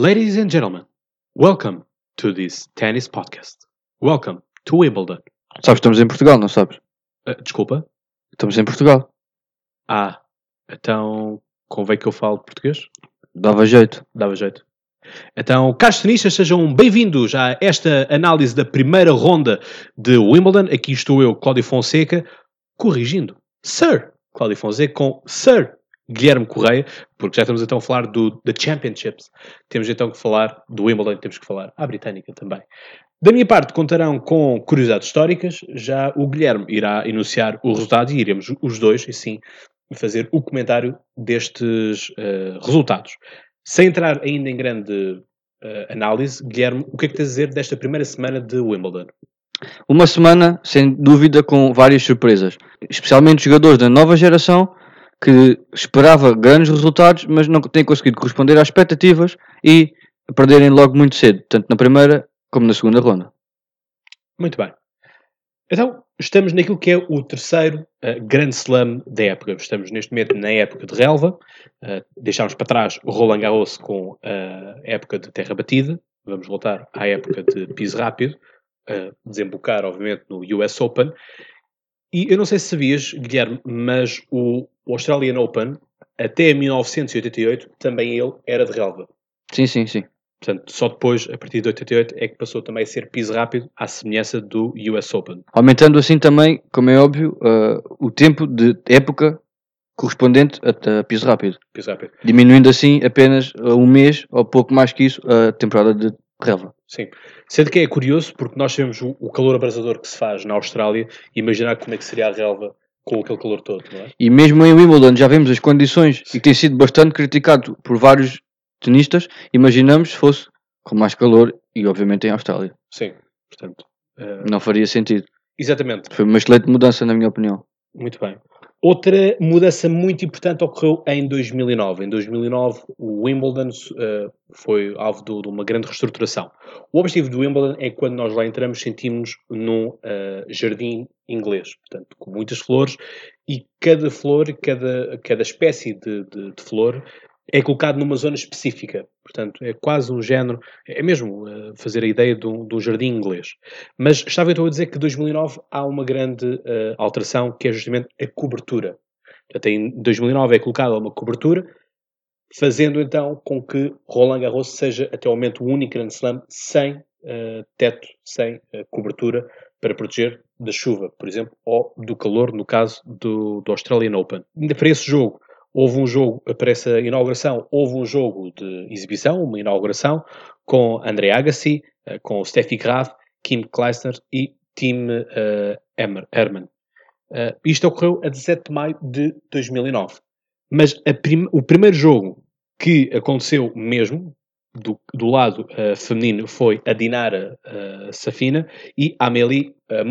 Ladies and gentlemen, welcome to this tennis podcast. Welcome to Wimbledon. Sabes, estamos em Portugal, não sabes? Ah, desculpa. Estamos em Portugal. Ah, então convém que eu fale português? Dava jeito. Dava jeito. Então, caros tenistas, sejam bem-vindos a esta análise da primeira ronda de Wimbledon. Aqui estou eu, Cláudio Fonseca, corrigindo Sir Cláudio Fonseca com Sir Guilherme Correia, porque já estamos então a falar do, da Championships. Temos então que falar do Wimbledon, temos que falar à britânica também. Da minha parte, contarão com curiosidades históricas. Já o Guilherme irá enunciar o resultado e iremos os dois, e sim, fazer o comentário destes uh, resultados. Sem entrar ainda em grande uh, análise, Guilherme, o que é que tens a dizer desta primeira semana de Wimbledon? Uma semana, sem dúvida, com várias surpresas. Especialmente jogadores da nova geração que esperava grandes resultados, mas não têm conseguido corresponder às expectativas e perderem logo muito cedo, tanto na primeira como na segunda ronda. Muito bem. Então, estamos naquilo que é o terceiro uh, grande slam da época. Estamos neste momento na época de relva. Uh, deixámos para trás o Roland Garros com a época de terra batida. Vamos voltar à época de piso rápido. Uh, desembocar, obviamente, no US Open. E eu não sei se sabias, Guilherme, mas o Australian Open, até 1988, também ele era de relva. Sim, sim, sim. Portanto, só depois, a partir de 88, é que passou também a ser piso rápido, à semelhança do US Open. Aumentando assim também, como é óbvio, uh, o tempo de época correspondente a, a piso rápido. Piso rápido. Diminuindo assim apenas uh, um mês, ou pouco mais que isso, a temporada de relva. Sim. Sendo que é curioso, porque nós temos o, calor abrasador que se faz na Austrália, imaginar como é que seria a relva com aquele calor todo, não é? E mesmo em Wimbledon já vemos as condições e que tem sido bastante criticado por vários tenistas, imaginamos se fosse com mais calor e obviamente em Austrália. Sim, portanto. Uh, Não faria sentido. exatamente, Foi uma excelente mudança na minha opinião. muito bem. Outra mudança muito importante ocorreu em 2009. Em 2009, o Wimbledon uh, foi alvo de, de uma grande reestruturação. O objetivo do Wimbledon é que quando nós lá entramos sentimos num uh, jardim inglês, portanto, com muitas flores, e cada flor, cada, cada espécie de, de, de flor é colocado numa zona específica. Portanto, é quase um género, é mesmo uh, fazer a ideia de um, jardim inglês. Mas estava então a dizer que em 2009 há uma grande uh, alteração que é justamente a cobertura. Portanto, em 2009 é colocada uma cobertura, fazendo então com que Roland Garros seja até o momento o único Grand Slam sem uh, teto, sem cobertura para proteger da chuva, por exemplo, ou do calor, no caso do, do Australian Open. Ainda para esse jogo, houve um jogo, para essa inauguração, houve um jogo de exibição, uma inauguração, com André Agassi, uh, com Steffi Graf, Kim Kleistner e Tim uh, Herman. Uh, isto ocorreu a 17 de maio de 2009. Mas prim- o primeiro jogo que aconteceu mesmo, do, do lado uh, feminino, foi a Dinara Safina e a Amélie uh,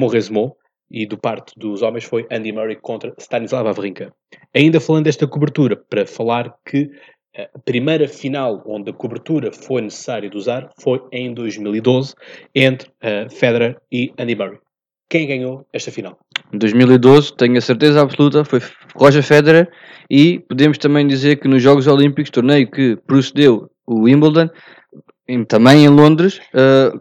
e do parte dos homens foi Andy Murray contra Stanislav Wawrinka. Ainda falando desta cobertura, para falar que a primeira final onde a cobertura foi necessária de usar foi em 2012, entre uh, Federer e Andy Murray. Quem ganhou esta final? Em 2012, tenho a certeza absoluta, foi Roger Federer e podemos também dizer que nos Jogos Olímpicos, torneio que procedeu o Wimbledon, também em Londres, uh,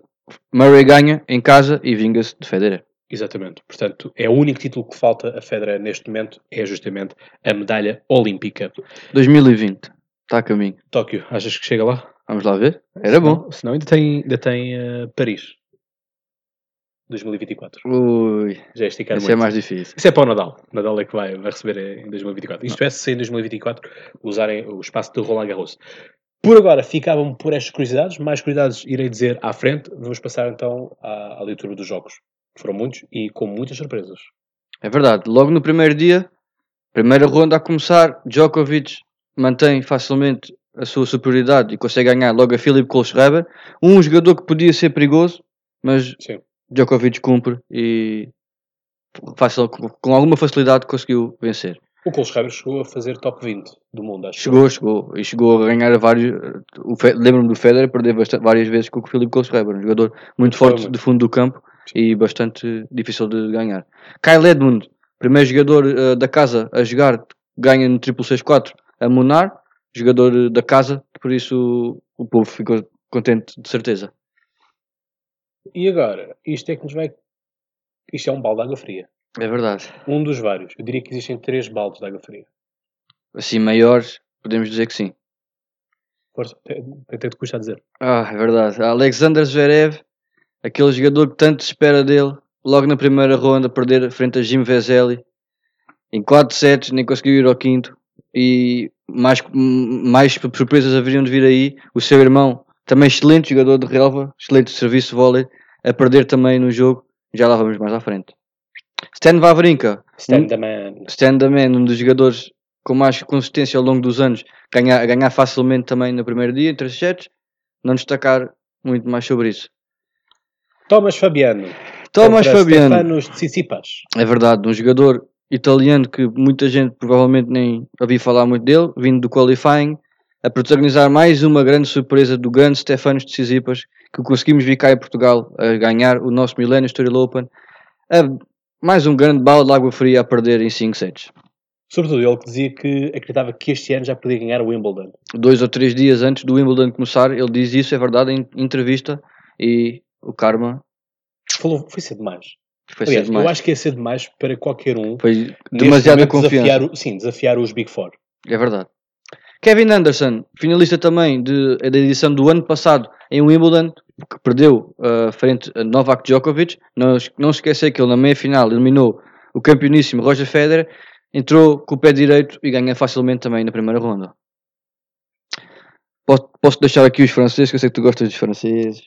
Murray ganha em casa e vinga-se de Federer. Exatamente. Portanto, é o único título que falta a Federer neste momento, é justamente a medalha olímpica. 2020, está a caminho. Tóquio, achas que chega lá? Vamos lá ver? Era bom. Senão, senão ainda tem, ainda tem eh, Paris. 2024. Ui, Já é esticar isso muito. é mais difícil. Isso é para o Nadal. Nadal é que vai, vai receber em 2024. Isto é, se em 2024 usarem o espaço de Roland Garros. Por agora, ficavam por estas curiosidades. Mais curiosidades irei dizer à frente. Vamos passar então à, à leitura dos jogos. Foram muitos e com muitas surpresas. É verdade. Logo no primeiro dia, primeira ronda a começar, Djokovic mantém facilmente a sua superioridade e consegue ganhar logo a Philip Kohlschreiber, um jogador que podia ser perigoso, mas Sim. Djokovic cumpre e fácil, com alguma facilidade conseguiu vencer. O Kohlschreiber chegou a fazer top 20 do mundo, acho. Chegou, chegou e chegou a ganhar a vários. Lembro-me do Federer perder várias vezes com o Philip Kohlschreiber, um jogador muito Foi forte muito. de fundo do campo e bastante difícil de ganhar. Kyle Edmund, primeiro jogador eh, da casa a jogar, ganha no 664 a Munar. jogador da casa, por isso o povo ficou contente de certeza. E agora, isto é que nos vai. Isto é um balde de água fria. É verdade. Um dos vários. Eu diria que existem três baldes de água fria. Assim, maiores, podemos dizer que sim. Força, até até te custa a dizer. Ah, é verdade. Alexander Zverev, aquele jogador que tanto se espera dele, logo na primeira ronda, perder frente a Jim Vesely. Em 4 sets, nem conseguiu ir ao quinto. E mais, mais surpresas haveriam de vir aí. O seu irmão, também excelente jogador de relva, excelente serviço de vôlei, a perder também no jogo. Já lá vamos mais à frente. Stan Wawrinka, Stand the man. Stan the Man, um dos jogadores com mais consistência ao longo dos anos, ganhar, ganhar facilmente também no primeiro dia, em 3 sets. Não destacar muito mais sobre isso. Thomas Fabiano. Thomas Fabiano. Stefanos Tsitsipas. É verdade, um jogador italiano que muita gente provavelmente nem ouviu falar muito dele, vindo do qualifying, a protagonizar mais uma grande surpresa do grande Stefanos Tsitsipas, que conseguimos vir cá em Portugal a ganhar o nosso Millennium Story Open. A- mais um grande balde de água fria a perder em 5 sets. Sobretudo ele que dizia que acreditava que este ano já podia ganhar o Wimbledon. Dois ou três dias antes do Wimbledon começar, ele diz isso, é verdade, em entrevista, e o karma Falou, foi cedo demais. foi Aliás, cedo demais. eu acho que é cedo demais para qualquer um Foi confiança. Desafiar, sim, desafiar os Big Four. É verdade. Kevin Anderson, finalista também de, da edição do ano passado em Wimbledon, que perdeu uh, frente a Novak Djokovic. Não, não esquecer que ele na meia-final eliminou o campeoníssimo Roger Federer, entrou com o pé direito e ganha facilmente também na primeira ronda. Posso, posso deixar aqui os franceses, que eu sei que tu gostas dos franceses.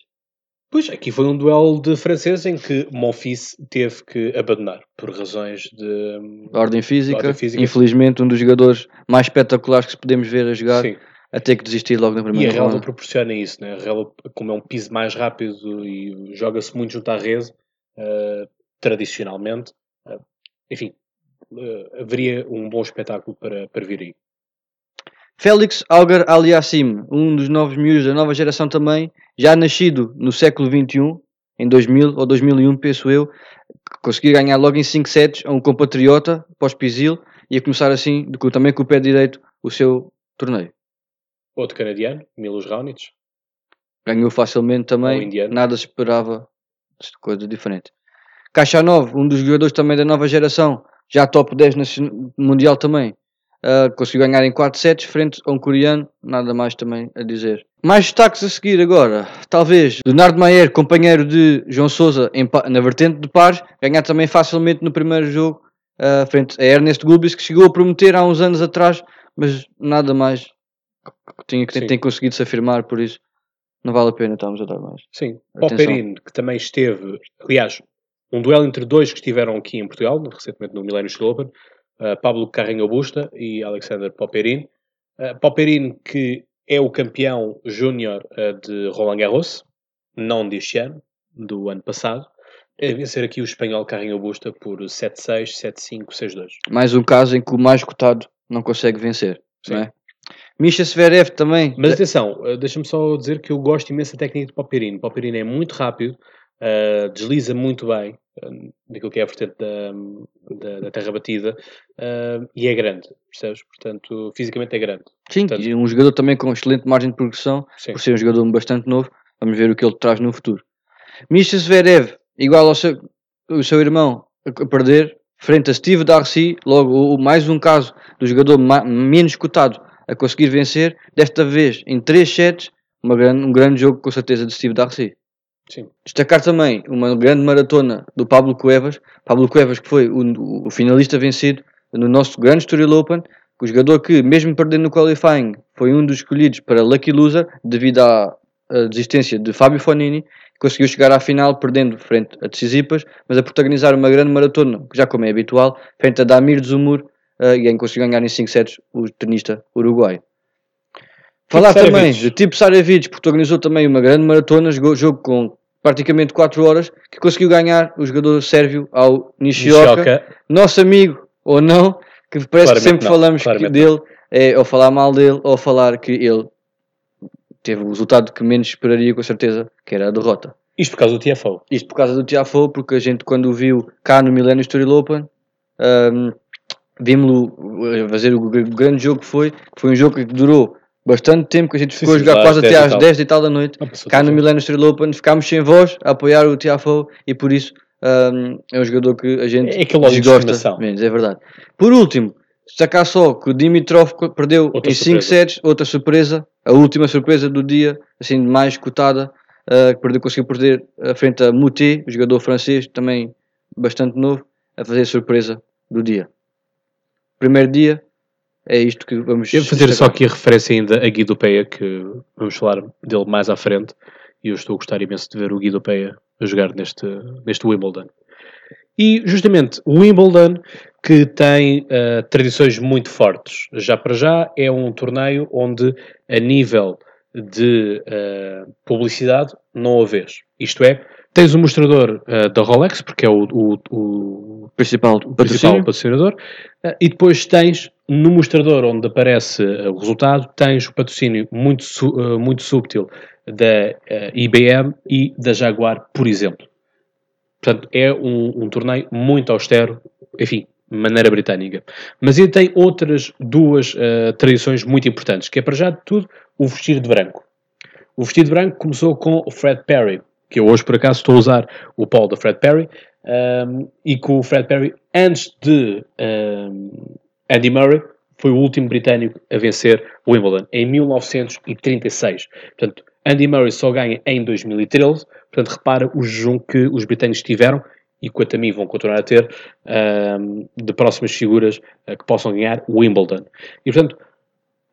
Pois, aqui foi um duelo de franceses em que Monfils teve que abandonar por razões de... Da ordem física, ordem física. infelizmente um dos jogadores mais espetaculares que podemos ver a jogar, Sim. a ter que desistir logo na E a primeira ronda. proporciona isso, né? A como é um piso mais rápido e joga-se muito junto à rede, eh, tradicionalmente, eh, enfim, eh, haveria um bom espetáculo para, para vir aí. Félix Auger Aliassim, um dos novos miúdos da nova geração também, já nascido no século XXI, em 2000 ou 2001, penso eu, conseguiu ganhar logo em 5 sets a um compatriota, pós-Pisil, e a começar assim, também com o pé direito, o seu torneio. Outro canadiano, Milos Raonic, Ganhou facilmente também, nada se esperava de coisa diferente. Kachanov, um dos jogadores também da nova geração, já top 10 nacion- mundial também, ah, conseguiu ganhar em 4 sets frente a um coreano, nada mais também a dizer. Mais destaques a seguir agora, talvez Leonardo Maier, companheiro de João Sousa em na vertente de pares, ganhar também facilmente no primeiro jogo ah, frente a Ernest Gulbis, que chegou a prometer há uns anos atrás, mas nada mais tinha que tem conseguido se afirmar, por isso não vale a pena estarmos a dar mais. sim. Popperin, que também esteve, aliás, um duelo entre dois que estiveram aqui em Portugal, recentemente no Millennium Open, Pablo Carreño Busta e Alexander Popperin. Popperin, que é o campeão júnior eh, de Roland Garros, não deste ano, do ano passado, a vencer aqui o espanhol Carreño Busta por 7-6, 7-5, 6-2. Mais um caso em que o mais cotado não consegue vencer. Sim. Não é? Misha Sverev também. Mas atenção, eh, deixa-me só dizer que eu gosto imenso da técnica de Popperin. Popperin é muito rápido, eh, desliza muito bem daquilo que é a vertente da, da, da terra batida eh, e é grande, percebes? Portanto, fisicamente é grande. Sim, portanto- e um jogador também com excelente margem de progressão, Sim. por ser um jogador bastante novo. Vamos ver o que ele traz no futuro. Misha Zverev, igual ao seu, o seu irmão, a perder, frente a Steve Darcy, logo mais um caso do jogador menos cotado a conseguir vencer, desta vez em 3 sets, grande, um grande jogo com certeza de Steve Darcy. Sim. Destacar também uma grande maratona do Pablo Cuevas. Pablo Cuevas que foi o, o finalista vencido no nosso grande Estoril Open. O jogador que, mesmo perdendo no qualifying, foi um dos escolhidos para Lucky Loser devido à, à desistência de Fábio Fonini. Conseguiu chegar à final perdendo frente a Tsitsipas, mas a protagonizar uma grande maratona, já como é habitual, frente a Damir Zumur, eh, e em conseguiu ganhar em 5 sets o tenista uruguaio. Falar Sarevic. também de Tipo Sarevic, protagonizou também uma grande maratona, jogou jogo com praticamente 4 horas, que conseguiu ganhar o jogador sérvio ao Nishioka, Nishioka, nosso amigo ou não, que parece que sempre não, falamos que- dele, é, ou falar mal dele, ou falar que ele teve o resultado que menos esperaria com certeza, que era a derrota. isto por causa do TFO. Isto por causa do Tiafoe, porque a gente quando o viu cá no Millennium Story Open, um, vimos-lo a fazer o gr- grande jogo que foi, que foi um jogo que durou bastante tempo que a gente Sim, ficou a sim, jogar às quase 10 até às tal. 10 e tal da noite. Cá no. Millennium Street Open ficámos sem voz a apoiar o Tiafoe e por isso hum, é um jogador que a gente É desgosta menos, é verdade. Por último, destacar só que o Dimitrov perdeu Outra em 5 surpresa. sets, outra surpresa, a última surpresa do dia, assim mais cotada, uh, que perdeu, conseguiu perder a frente a Moutet, o jogador francês, também bastante novo, a fazer a surpresa do dia. Primeiro dia, é isto que vamos Eu vou fazer só aqui a referência ainda a Guido Peia, que vamos falar dele mais à frente, e eu estou a gostar imenso de ver o Guido Peia a jogar neste, neste Wimbledon. E justamente o Wimbledon, que tem eh, tradições muito fortes, já para já é um torneio onde a nível de eh, publicidade não a vês. Isto é, tens o mostrador eh, da Rolex, porque é o, o- o principal principal patrocinador, eh, e depois tens no mostrador onde aparece eh, o resultado, tens o patrocínio muito, muito subtil da IBM e da Jaguar, por exemplo. Portanto, é um, um torneio muito austero, enfim, maneira britânica. Mas ainda tem outras duas tradições muito importantes, que é para já de tudo o vestir de branco. O vestido de branco começou com o Fred Perry, que eu hoje por acaso estou a usar o polo da Fred Perry, um, e que o Fred Perry, antes de um, Andy Murray, foi o último britânico a vencer o Wimbledon, em 1936. Portanto, Andy Murray só ganha em 2013, portanto, repara o jejum que os britânicos tiveram e quanto a mim vão continuar a ter um, de próximas figuras uh, que possam ganhar o Wimbledon. E, portanto,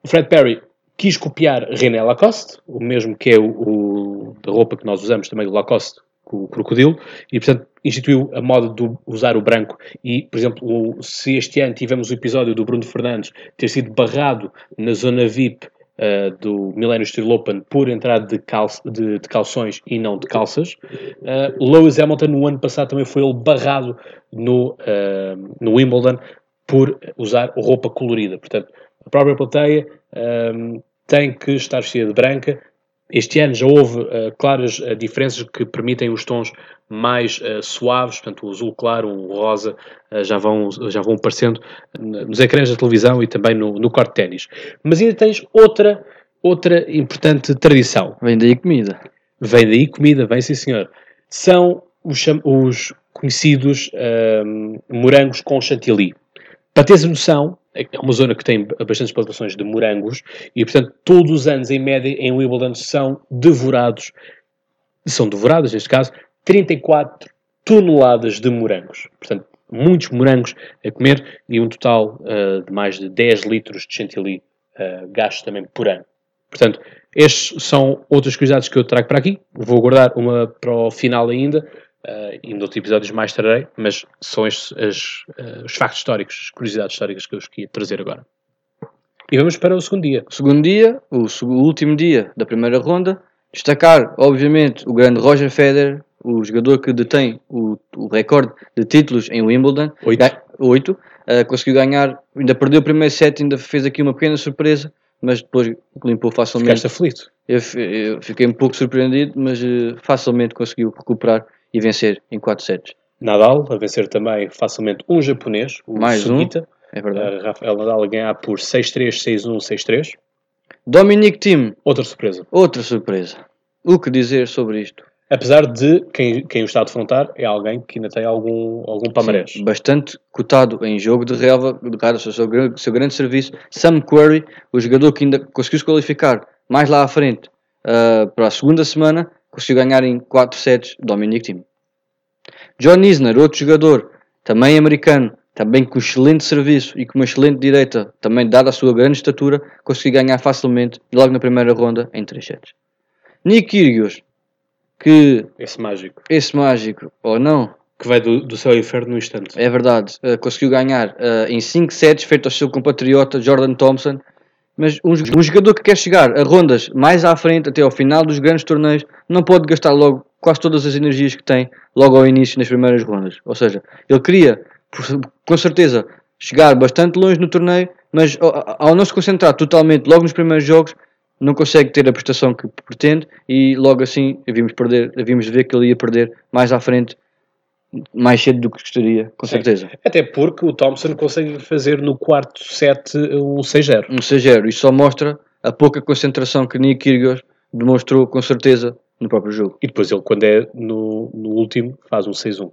Fred Perry quis copiar René Lacoste, o mesmo que é o, o da roupa que nós usamos também do Lacoste, com o crocodilo, e portanto instituiu a moda de usar o branco. E, por exemplo, se este ano tivemos o episódio do Bruno Fernandes ter sido barrado na zona VIP uh, do Millennium Steel Open por entrar de, de- de calções e não de calças, uh, Lewis Hamilton no ano passado também foi ele barrado no, uh, no Wimbledon por usar roupa colorida. Portanto, a própria plateia um, tem que estar cheia de branca. Este ano já houve uh, claras uh, diferenças que permitem os tons mais uh, suaves, portanto o azul claro, o rosa, já, vão, já vão aparecendo nos ecrãs da televisão e também no, no corte de ténis. Mas ainda tens outra, outra importante tradição. Vem daí comida. Vem daí comida, vem sim senhor. São os, os conhecidos ahm, morangos com chantilly. Para teres a noção, é uma zona que tem bastantes plantações de morangos e, portanto, todos os anos, em média, em Wimbledon são devorados, são devoradas, neste caso, 34 toneladas de morangos. Portanto, muitos morangos a comer e um total ah, de mais de 10 litros de chantilly ah, gastos também por ano. Portanto, estes são outras curiosidades que eu trago para aqui. Vou guardar uma para o final ainda, uh, e nos episódios mais trarei, mas são estes as, uh, os factos históricos, as curiosidades históricas que eu queria trazer agora. E vamos para o segundo dia. Segundo dia, o, o último dia da primeira ronda, destacar, obviamente, o grande Roger Federer, o jogador que detém o, o recorde de títulos em Wimbledon, Oito. Ga- oito, eh, conseguiu ganhar, ainda perdeu o primeiro set, ainda fez aqui uma pequena surpresa, mas depois limpou facilmente. Ficaste aflito. Eu, eu fiquei um pouco surpreendido, mas eh, facilmente conseguiu recuperar e vencer em 4 sets. Nadal a vencer também facilmente um japonês, o Mais um. É verdade. Uh, Rafael Nadal a ganhar por 6-3, 6-1, 6-3. Dominic Thiem, Outra surpresa. outra surpresa. O que dizer sobre isto? Apesar de quem, quem o está a defrontar é alguém que ainda tem algum, algum palmarés. Sim, bastante cotado em jogo de relva, ao seu, gra- seu grande serviço. Sam Querrey, o jogador que ainda conseguiu se qualificar mais lá à frente ah, para a segunda semana, conseguiu ganhar em 4 sets Dominic Thiem. John Isner, outro jogador, também americano, também com excelente serviço e com uma excelente direita, também dada a sua grande estatura, conseguiu ganhar facilmente logo na primeira ronda em 3 sets. Nick Kyrgios, que Esse mágico. esse mágico ou não, Que vai do, do céu ao inferno no instante. é verdade, eh, conseguiu ganhar eh, em 5 sets, feito ao seu compatriota Jordan Thompson. Mas um, jo- jogador que quer chegar a rondas mais à frente, até ao final dos grandes torneios, não pode gastar logo quase todas as energias que tem logo ao início nas primeiras rondas. Ou seja, ele queria, com certeza, chegar bastante longe no torneio, mas ao não se concentrar totalmente logo nos primeiros jogos, não consegue ter a prestação que pretende e logo assim vimos perder, vimos ver que ele ia perder mais à frente, mais cedo do que gostaria, com certeza. Até porque o Thompson consegue fazer no quarto set um 6-0. um 6-0. Isto só mostra a pouca concentração que Nick Kyrgios demonstrou com certeza no próprio jogo. E depois ele, quando é no, no último, faz um 6-1.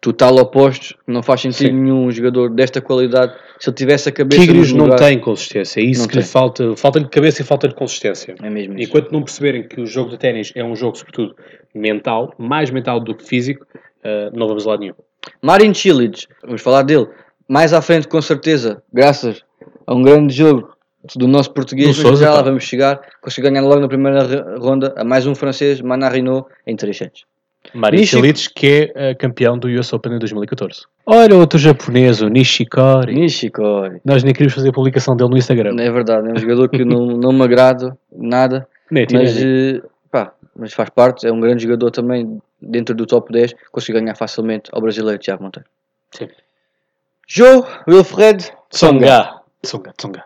Total opostos, não faz sentido Sim. nenhum um jogador desta qualidade. Se ele tivesse a cabeça Tigres não lugar- tem consistência, é isso Não que lhe falta. Falta-lhe cabeça e falta-lhe consistência. É mesmo isso. Enquanto não perceberem que o jogo de ténis é um jogo, sobretudo, mental, mais mental do que físico, eh, não vamos lá nenhum. Marin Cilic, vamos falar dele. Mais à frente, com certeza, graças a um grande jogo do nosso português, Do mas já lá vamos chegar. Conseguiu ganhar logo na primeira ronda a mais um francês, Manarino, em 3 sets. Marin Nishi- Cilic, que é eh, campeão do US Open em 2014. Olha outro japonês, o Nishikori. Nishikori. Nós nem queríamos fazer a publicação dele no Instagram. É verdade, é um jogador que não, não me agrada nada, Nem mas, eh, pá, mas faz parte. É um grande jogador também dentro do top 10. Conseguiu ganhar facilmente ao brasileiro Tiago Monteiro. Sim. Joe Wilfred Tsonga. Tsonga. Tsonga.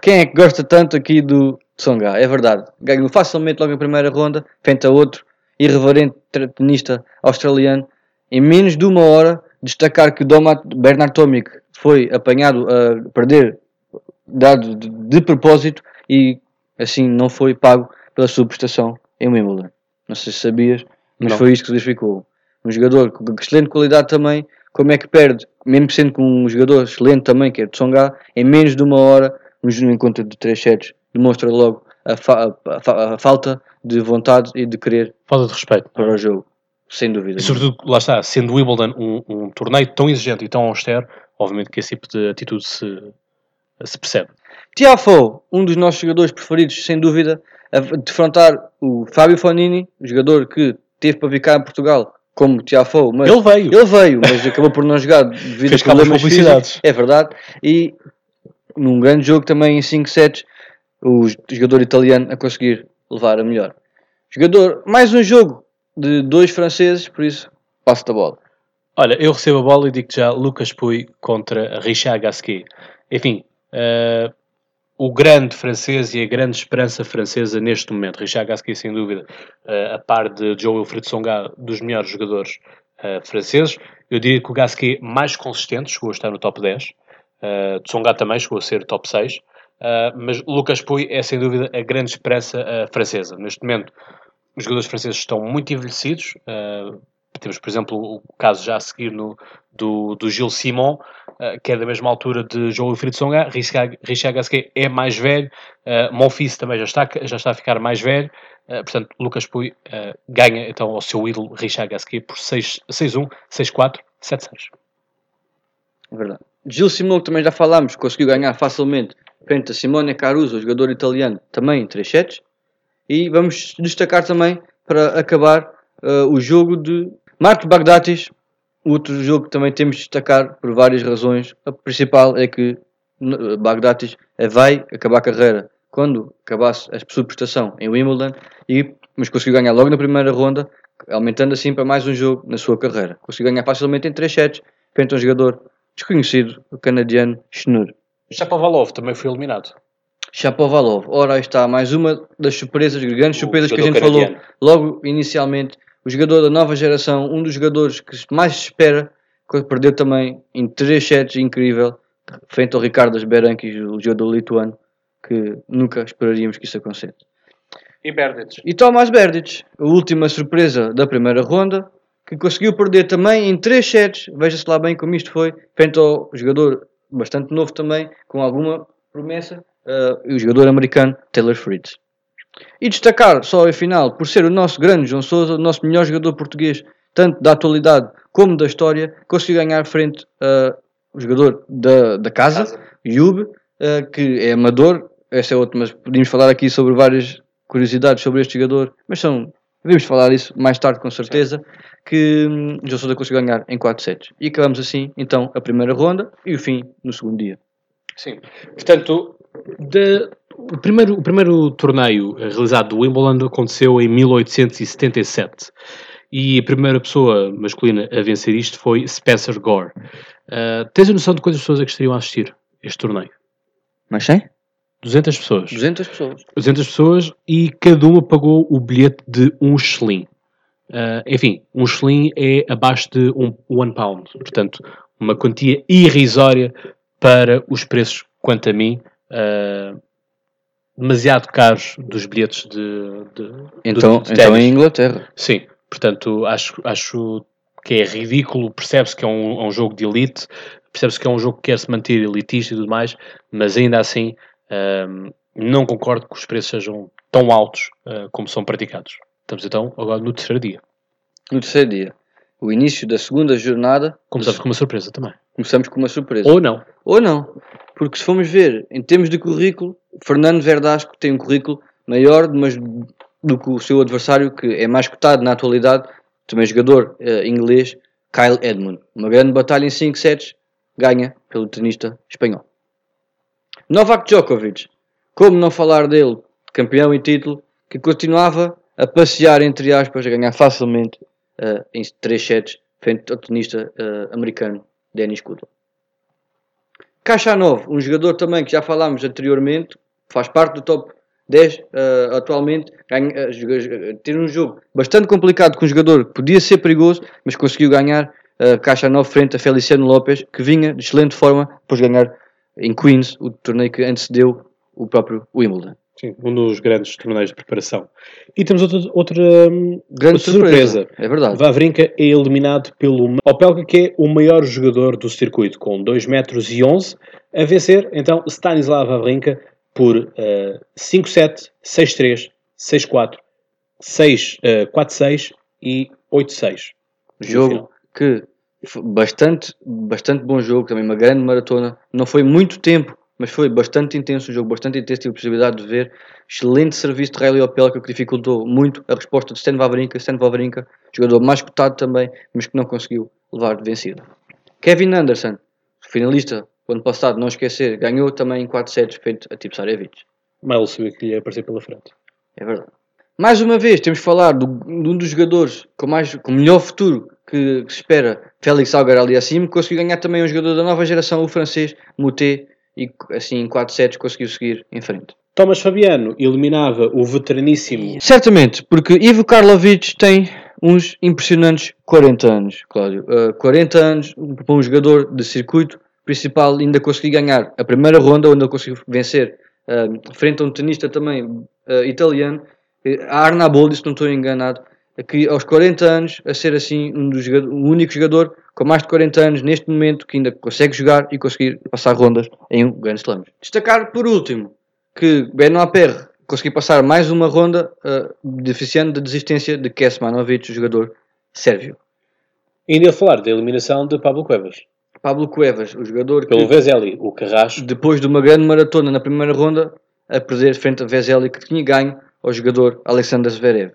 Quem é que gosta tanto aqui do Tsonga? É verdade. Ganhou facilmente logo na primeira ronda, frente a outro irreverente tenista australiano. Em menos de uma hora, destacar que Domat Bernard Tomic foi apanhado a perder dado de, de propósito e assim não foi pago pela sua prestação em Wimbledon. Não sei se sabias, mas Não. foi isto que verificou. Um jogador com excelente qualidade também, como é que perde, mesmo sendo com um jogador excelente também, que é Tsonga, em menos de uma hora, num encontro de 3 sets, demonstra logo a, fa- a a falta de vontade e de querer Falta de respeito. para o jogo, sem dúvida. E sobretudo, lá está, sendo Wimbledon um, um torneio tão exigente e tão austero, obviamente que esse tipo de atitude se, se percebe. Tiafo, um dos nossos jogadores preferidos, sem dúvida, a defrontar o Fábio Fonini, jogador que teve para ficar em Portugal como Tiafo, mas Ele veio. ele veio, mas acabou por não jogar devido Fez a problemas publicidades. físicos. É verdade. E num grande jogo também em 5 sets, o jogador italiano a conseguir levar a melhor. Jogador, mais um jogo de dois franceses, por isso passo da bola. Olha, eu recebo a bola e digo já Lucas Puy contra Richard Gasquet. Enfim, eh, o grande francês e a grande esperança francesa neste momento. Richard Gasquet, sem dúvida, eh, a par de Joe Wilfried Tsonga, dos melhores jogadores eh, franceses. Eu diria que o Gasquet mais consistente, chegou a estar no top 10. Uh, Tsonga também chegou a ser top 6. Uh, mas Lucas Puy é, sem dúvida, a grande esperança uh, francesa. Neste momento, os jogadores franceses estão muito envelhecidos. Uh, temos, por exemplo, o caso já a seguir no, do, do Gilles Simon, que é da mesma altura de João Wilfried Tsonga. Richard, Gasquet é mais velho. Monfils também já está, já está a ficar mais velho. Portanto, Lucas uh, ganha então ao seu ídolo Richard Gasquet por 6 6-1, 6-4, 7-6. É verdade. Gil Simão, que também já falámos, conseguiu ganhar facilmente frente a Simone Caruso, jogador italiano, também em 3 sets. E vamos destacar também, para acabar, uh, o jogo de Marco Bagdatis, outro jogo que também temos de destacar por várias razões. A principal é que uh, Bagdatis eh, vai acabar a carreira quando acabasse a sua prestação em Wimbledon, e, mas conseguiu ganhar logo na primeira ronda, aumentando assim para mais um jogo na sua carreira. Conseguiu ganhar facilmente em 3 sets, frente a um jogador desconhecido, o canadiano Schnur. Shapovalov também foi eliminado. Chapovalov. Ora, aí está mais uma das surpresas, grandes O surpresas que a gente falou canadiano. logo inicialmente. O jogador da nova geração, um dos jogadores que mais se espera, que perdeu também em 3 sets, incrível, frente ao Ricardo Berankis, o jogador lituano, que nunca esperaríamos que isso acontecesse. E Berdych. E Tomás Berdych, a última surpresa da primeira ronda, que conseguiu perder também em 3 sets, veja-se lá bem como isto foi, frente ao jogador bastante novo também, com alguma promessa, uh, o jogador americano Taylor Fritz. E destacar só ao final, por ser o nosso grande João Sousa, o nosso melhor jogador português, tanto da atualidade como da história, conseguiu ganhar frente ao jogador da, da casa, Casa. Yub, uh, que é amador, essa é outra, mas podíamos falar aqui sobre várias curiosidades sobre este jogador, mas são, devemos falar isso mais tarde com certeza, que hum, João Sousa conseguiu ganhar em 4 sets. E acabamos assim, então, a primeira ronda e o fim no segundo dia. Sim. Portanto, de- o, primeiro, o primeiro torneio eh, realizado do Wimbledon aconteceu em 1877. E a primeira pessoa masculina a vencer isto foi Spencer Gore. Ah, tens a noção de quantas pessoas é que estariam a assistir este torneio? Mas 100? 200 pessoas. 200 pessoas. 200 pessoas e cada uma pagou o bilhete de um shilling. Ah, enfim, um shilling é abaixo de um one pound. Portanto, uma quantia irrisória para os preços, quanto a mim, ah, demasiado caros dos bilhetes de, de, Então, de então em Inglaterra. Sim, portanto, acho, acho que é ridículo. Percebe-se que é um, é um jogo de elite, percebe-se que é um jogo que quer se manter elitista e tudo mais, mas ainda assim ahm, não concordo que os preços sejam tão altos ah, como são praticados. Estamos então agora no terceiro dia. No terceiro dia, o início da segunda jornada, Começamos com uma surpresa também. começamos com uma surpresa. Ou não. Ou não. Porque se formos ver, em termos de currículo, Fernando Verdasco tem um currículo maior mas do que o seu adversário, que é mais cotado na atualidade, também jogador eh, inglês, Kyle Edmund. Uma grande batalha em 5 sets, ganha pelo tenista espanhol. Novak Djokovic, como não falar dele, campeão e título, que continuava a passear, entre aspas, a ganhar facilmente eh, em 3 sets, frente ao tenista eh, americano Denis Kudla. Kachanov, um jogador também que já falámos anteriormente, faz parte do top 10 eh, atualmente, ganha, ter um jogo bastante complicado com um jogador que podia ser perigoso, mas conseguiu ganhar uh, Kachanov frente a Feliciano Lopes, que vinha de excelente forma depois de ganhar em Queens, o torneio que antecedeu o próprio Wimbledon. Sim, um dos grandes torneios de preparação. E temos outra, outra hum, Grande outra surpresa. É verdade. Vavrinka é eliminado pelo Opelka, que é o maior jogador do circuito, com 2 metros e 11 a vencer, então, Stanislav Wawrinka por eh, 5-7, 6-3, 6-4, 6, eh, 4-6 e 8-6. no Jogo que bastante, bastante bom jogo, também uma grande maratona. Não foi muito tempo, mas foi bastante intenso o jogo, bastante intenso. Tive a possibilidade de ver. Excelente serviço de Riley Opelka que dificultou muito a resposta de Stan Wawrinka. Stan Wawrinka, jogador mais cotado também, mas que não conseguiu levar de vencida. Kevin Anderson, finalista do ano passado, não esquecer, ganhou também em 4 sets frente a Tipsarevic. Mal sabia que lhe ia aparecer pela frente. É verdade. Mais uma vez, temos de falar do- de um dos jogadores com, mais, com melhor futuro que, que se espera, Félix Auger ali acima, conseguiu ganhar também um jogador da nova geração, o francês Moutet, e assim em 4 sets conseguiu seguir em frente. Thomas Fabiano eliminava o veteraníssimo Certamente, porque Ivo Karlovic tem uns impressionantes 40 anos, Cláudio. Uh, 40 anos para um jogador de circuito principal, ainda conseguiu ganhar a primeira ronda, onde ele conseguiu vencer uh, frente a um tenista também uh, italiano, eh, Arna Boldi, se não estou enganado, que aos 40 anos, a ser assim um dos o único jogador com mais de 40 anos neste momento que ainda consegue jogar e conseguir passar rondas em um Grand Slam. Destacar por último que Benoit Perre conseguiu passar mais uma ronda uh, deficiente de desistência de Kesmanovic, o jogador sérvio. E ainda a falar da eliminação de Pablo Cuevas. Pablo Cuevas, o jogador que Pelo Vezeli, o Carrasco. depois de uma grande maratona na primeira ronda, a perder frente a Vezeli, que tinha ganho ao jogador Alexander Zverev.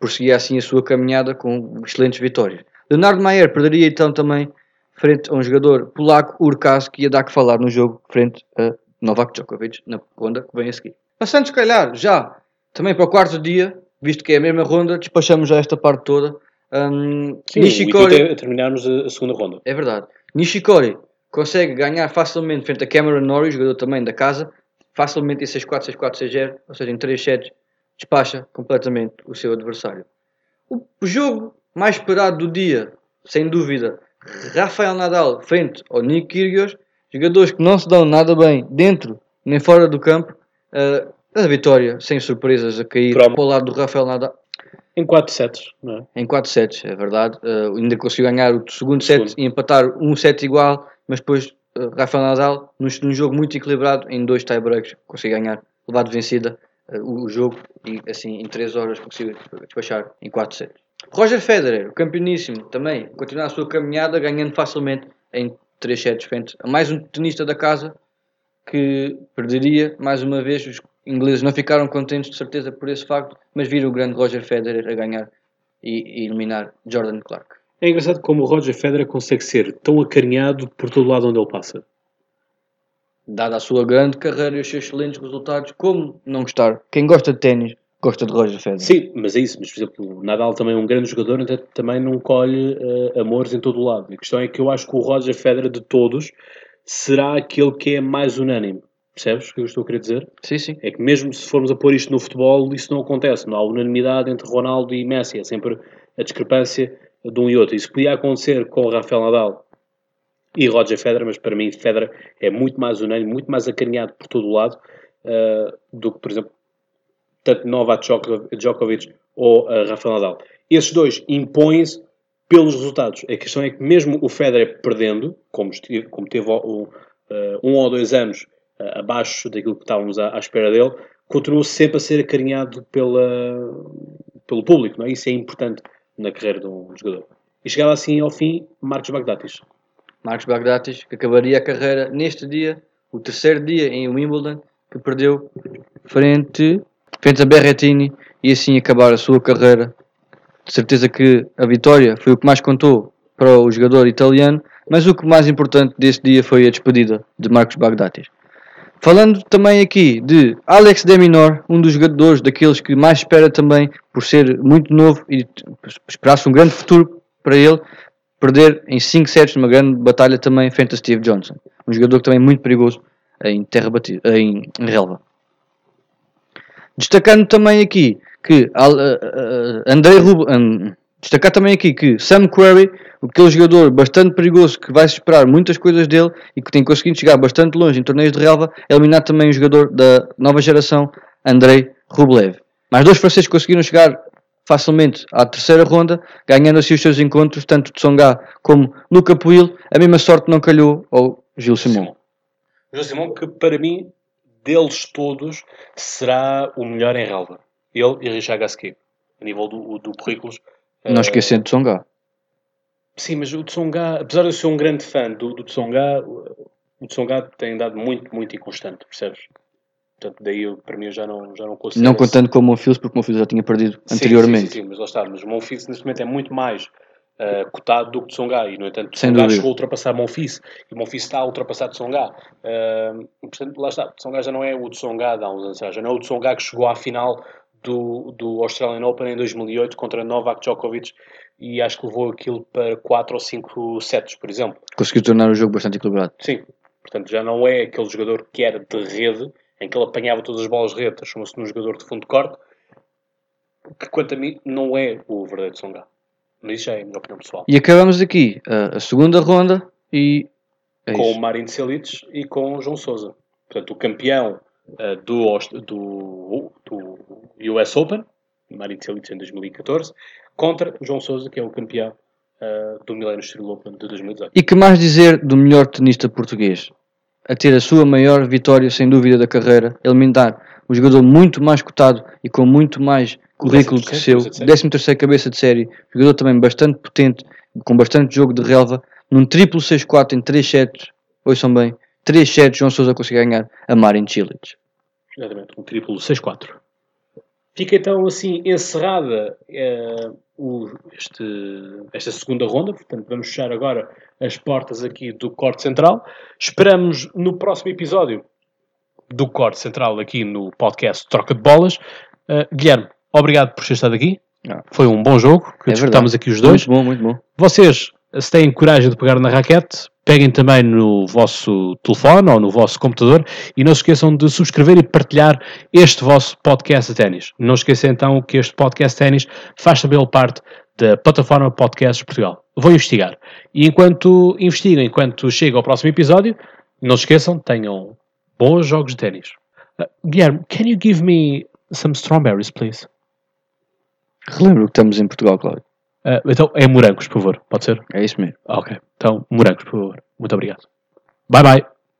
Prosseguia assim a sua caminhada com excelentes vitórias. Leonardo Maier perderia então também frente a um jogador polaco, Urkaz, que ia dar que falar no jogo frente a Novak Djokovic, na ronda que vem a seguir. Passando, se calhar, já também para o quarto dia, visto que é a mesma ronda, despachamos já esta parte toda. Um, Sim, Nishikori... é terminarmos a, a segunda ronda. É verdade. Nishikori consegue ganhar facilmente frente a Cameron Norrie, jogador também da casa, facilmente em 6-4, 6-4, 6-0, ou seja, em 3 sets, despacha completamente o seu adversário. O jogo mais esperado do dia, sem dúvida, Rafael Nadal frente ao Nick Kyrgios, jogadores que não se dão nada bem dentro nem fora do campo, eh, a vitória, sem surpresas, a cair Promo. para o lado do Rafael Nadal. Em 4 sets, não é? Em 4 sets, é verdade. Uh, ainda conseguiu ganhar o segundo set Segundo. e empatar um set igual, mas depois uh, Rafael Nadal, num, num jogo muito equilibrado, em dois tiebreaks, conseguiu ganhar, levar de vencida uh, o, o jogo e assim em 3 horas conseguiu despachar em 4 sets. Roger Federer, o campeoníssimo, também continua a sua caminhada, ganhando facilmente em 3 sets frente a mais um tenista da casa que perderia mais uma vez. Os ingleses não ficaram contentes de certeza por esse facto, mas viram o grande Roger Federer a ganhar e, e eliminar Jordan Clark. É engraçado como o Roger Federer consegue ser tão acarinhado por todo lado onde ele passa. Dada a sua grande carreira e os seus excelentes resultados, como não gostar? Quem gosta de ténis gosta de Roger Federer. Sim, mas é isso. Mas, por exemplo, o Nadal também é um grande jogador, também não colhe eh, amores em todo o lado. A questão é que eu acho que o Roger Federer de todos será aquele que é mais unânime. Percebes o que eu estou a querer dizer? Sim, sim. É que mesmo se formos a pôr isto no futebol, isso não acontece. Não há unanimidade entre Ronaldo e Messi. É sempre a discrepância de um e outro. Isso podia acontecer com o Rafael Nadal e Roger Federer, mas para mim Federer é muito mais unânime, muito mais acarinhado por todo o lado uh, do que, por exemplo, tanto Novak Djokovic ou uh, Rafael Nadal. Esses dois impõem-se pelos resultados. A questão é que mesmo o Federer perdendo, como, estive, como teve um, uh, um ou dois anos abaixo daquilo que estávamos à, à, espera dele, continuou sempre a ser acarinhado pela, pelo público. Não é? Isso é importante na carreira de um jogador. E chegava assim ao fim Marcos Bagdatis. Marcos Bagdatis, que acabaria a carreira neste dia, o terceiro dia em Wimbledon, que perdeu frente, frente a Berrettini e assim acabar a sua carreira. De certeza que a vitória foi o que mais contou para o jogador italiano, mas o que mais importante deste dia foi a despedida de Marcos Bagdatis. Falando também aqui de Alex de Minor, um dos jogadores daqueles que mais espera também por ser muito novo e esperasse um grande futuro para ele, perder em 5 sets numa grande batalha também frente a Steve Johnson. Um jogador também muito perigoso em terra batida, em, relva. Destacando também aqui que uh, uh, Andrei Rub, um, destacar também aqui que Sam Querrey, aquele jogador bastante perigoso que vai esperar muitas coisas dele e que tem conseguido chegar bastante longe em torneios de relva, eliminar também um jogador da nova geração, Andrei Rublev. Mais dois franceses conseguiram chegar facilmente à terceira ronda, ganhando assim os seus encontros, tanto Tsonga como Luca Puil. A mesma sorte não calhou ao Gil Simon. Gil Simon, que para mim, deles todos, será o melhor em relva. Ele e Richard Gasquet, a nível do, do currículo. Não uh, esquecendo Tsonga. Sim, mas o Tsonga, apesar de eu ser um grande fã do, do Tsonga, o Tsonga tem dado muito, muito inconstante, percebes? Portanto, daí eu, para mim eu já não, já não consigo. Não contando com o Monfils, porque o Monfils já tinha perdido sim, anteriormente. Sim, sim, sim, mas lá está. Mas o Monfils neste momento é muito mais uh, cotado do que Tsonga. E, no entanto, Tsonga chegou a ultrapassar Monfils. E o Monfils está a ultrapassar Tsonga. Uh, portanto, lá está. Tsonga já não é o Tsonga de há uns anos. Já não é o Tsonga que chegou à final do, do Australian Open em 2008 contra Novak Djokovic e acho que levou aquilo para 4 ou 5 sets, por exemplo. Conseguiu tornar o jogo bastante equilibrado. Sim. Portanto, já não é aquele jogador que era de rede em que ele apanhava todas as bolas rede, transformou-se num jogador de fundo de corte, que quanto a mim não é o verdadeiro Songa. Mas isso já é a minha opinião pessoal. E acabamos aqui a, a segunda ronda e. É com isso. o Marin Celic e com o João Souza. Portanto, o campeão uh, do, do, do US Open, Marin Celic em 2014, contra o João Souza, que é o campeão uh, do Millennium Steel Open de 2018. E que mais dizer do melhor tenista português? A ter a sua maior vitória, sem dúvida, da carreira, eliminar um jogador muito mais cotado e com muito mais currículo que seu, 13 cabeça de série, jogador também bastante potente, com bastante jogo de relva, num triplo 6-4 em 3 sets, ouçam bem, 3 sets, João Sousa conseguiu ganhar a Marin Cilic. Exatamente, um triplo 6-4. Fica então assim encerrada uh, o, este, esta segunda ronda, portanto vamos fechar agora as portas aqui do corte central. Esperamos no próximo episódio do corte central aqui no podcast Troca de Bolas. Uh, Guilherme, obrigado por ter estado aqui. Ah. Foi um bom jogo, que é aqui os dois. Muito bom, muito bom. Vocês, se têm coragem de pegar na raquete, peguem também no vosso telefone ou no vosso computador e não se esqueçam de subscrever e partilhar este vosso podcast de ténis. Não esqueçam então que este podcast de ténis faz também parte da plataforma Podcasts Portugal. Vou investigar. E enquanto investigam, enquanto chega ao próximo episódio, não se esqueçam, tenham bons jogos de ténis. Uh, Guilherme, can you give me some strawberries, please? Relembro que estamos em Portugal, Cláudio. Uh, então, é morangos, por favor. Pode ser? É isso mesmo. ok. Então, morangos, por favor. Muito obrigado. Bye, bye.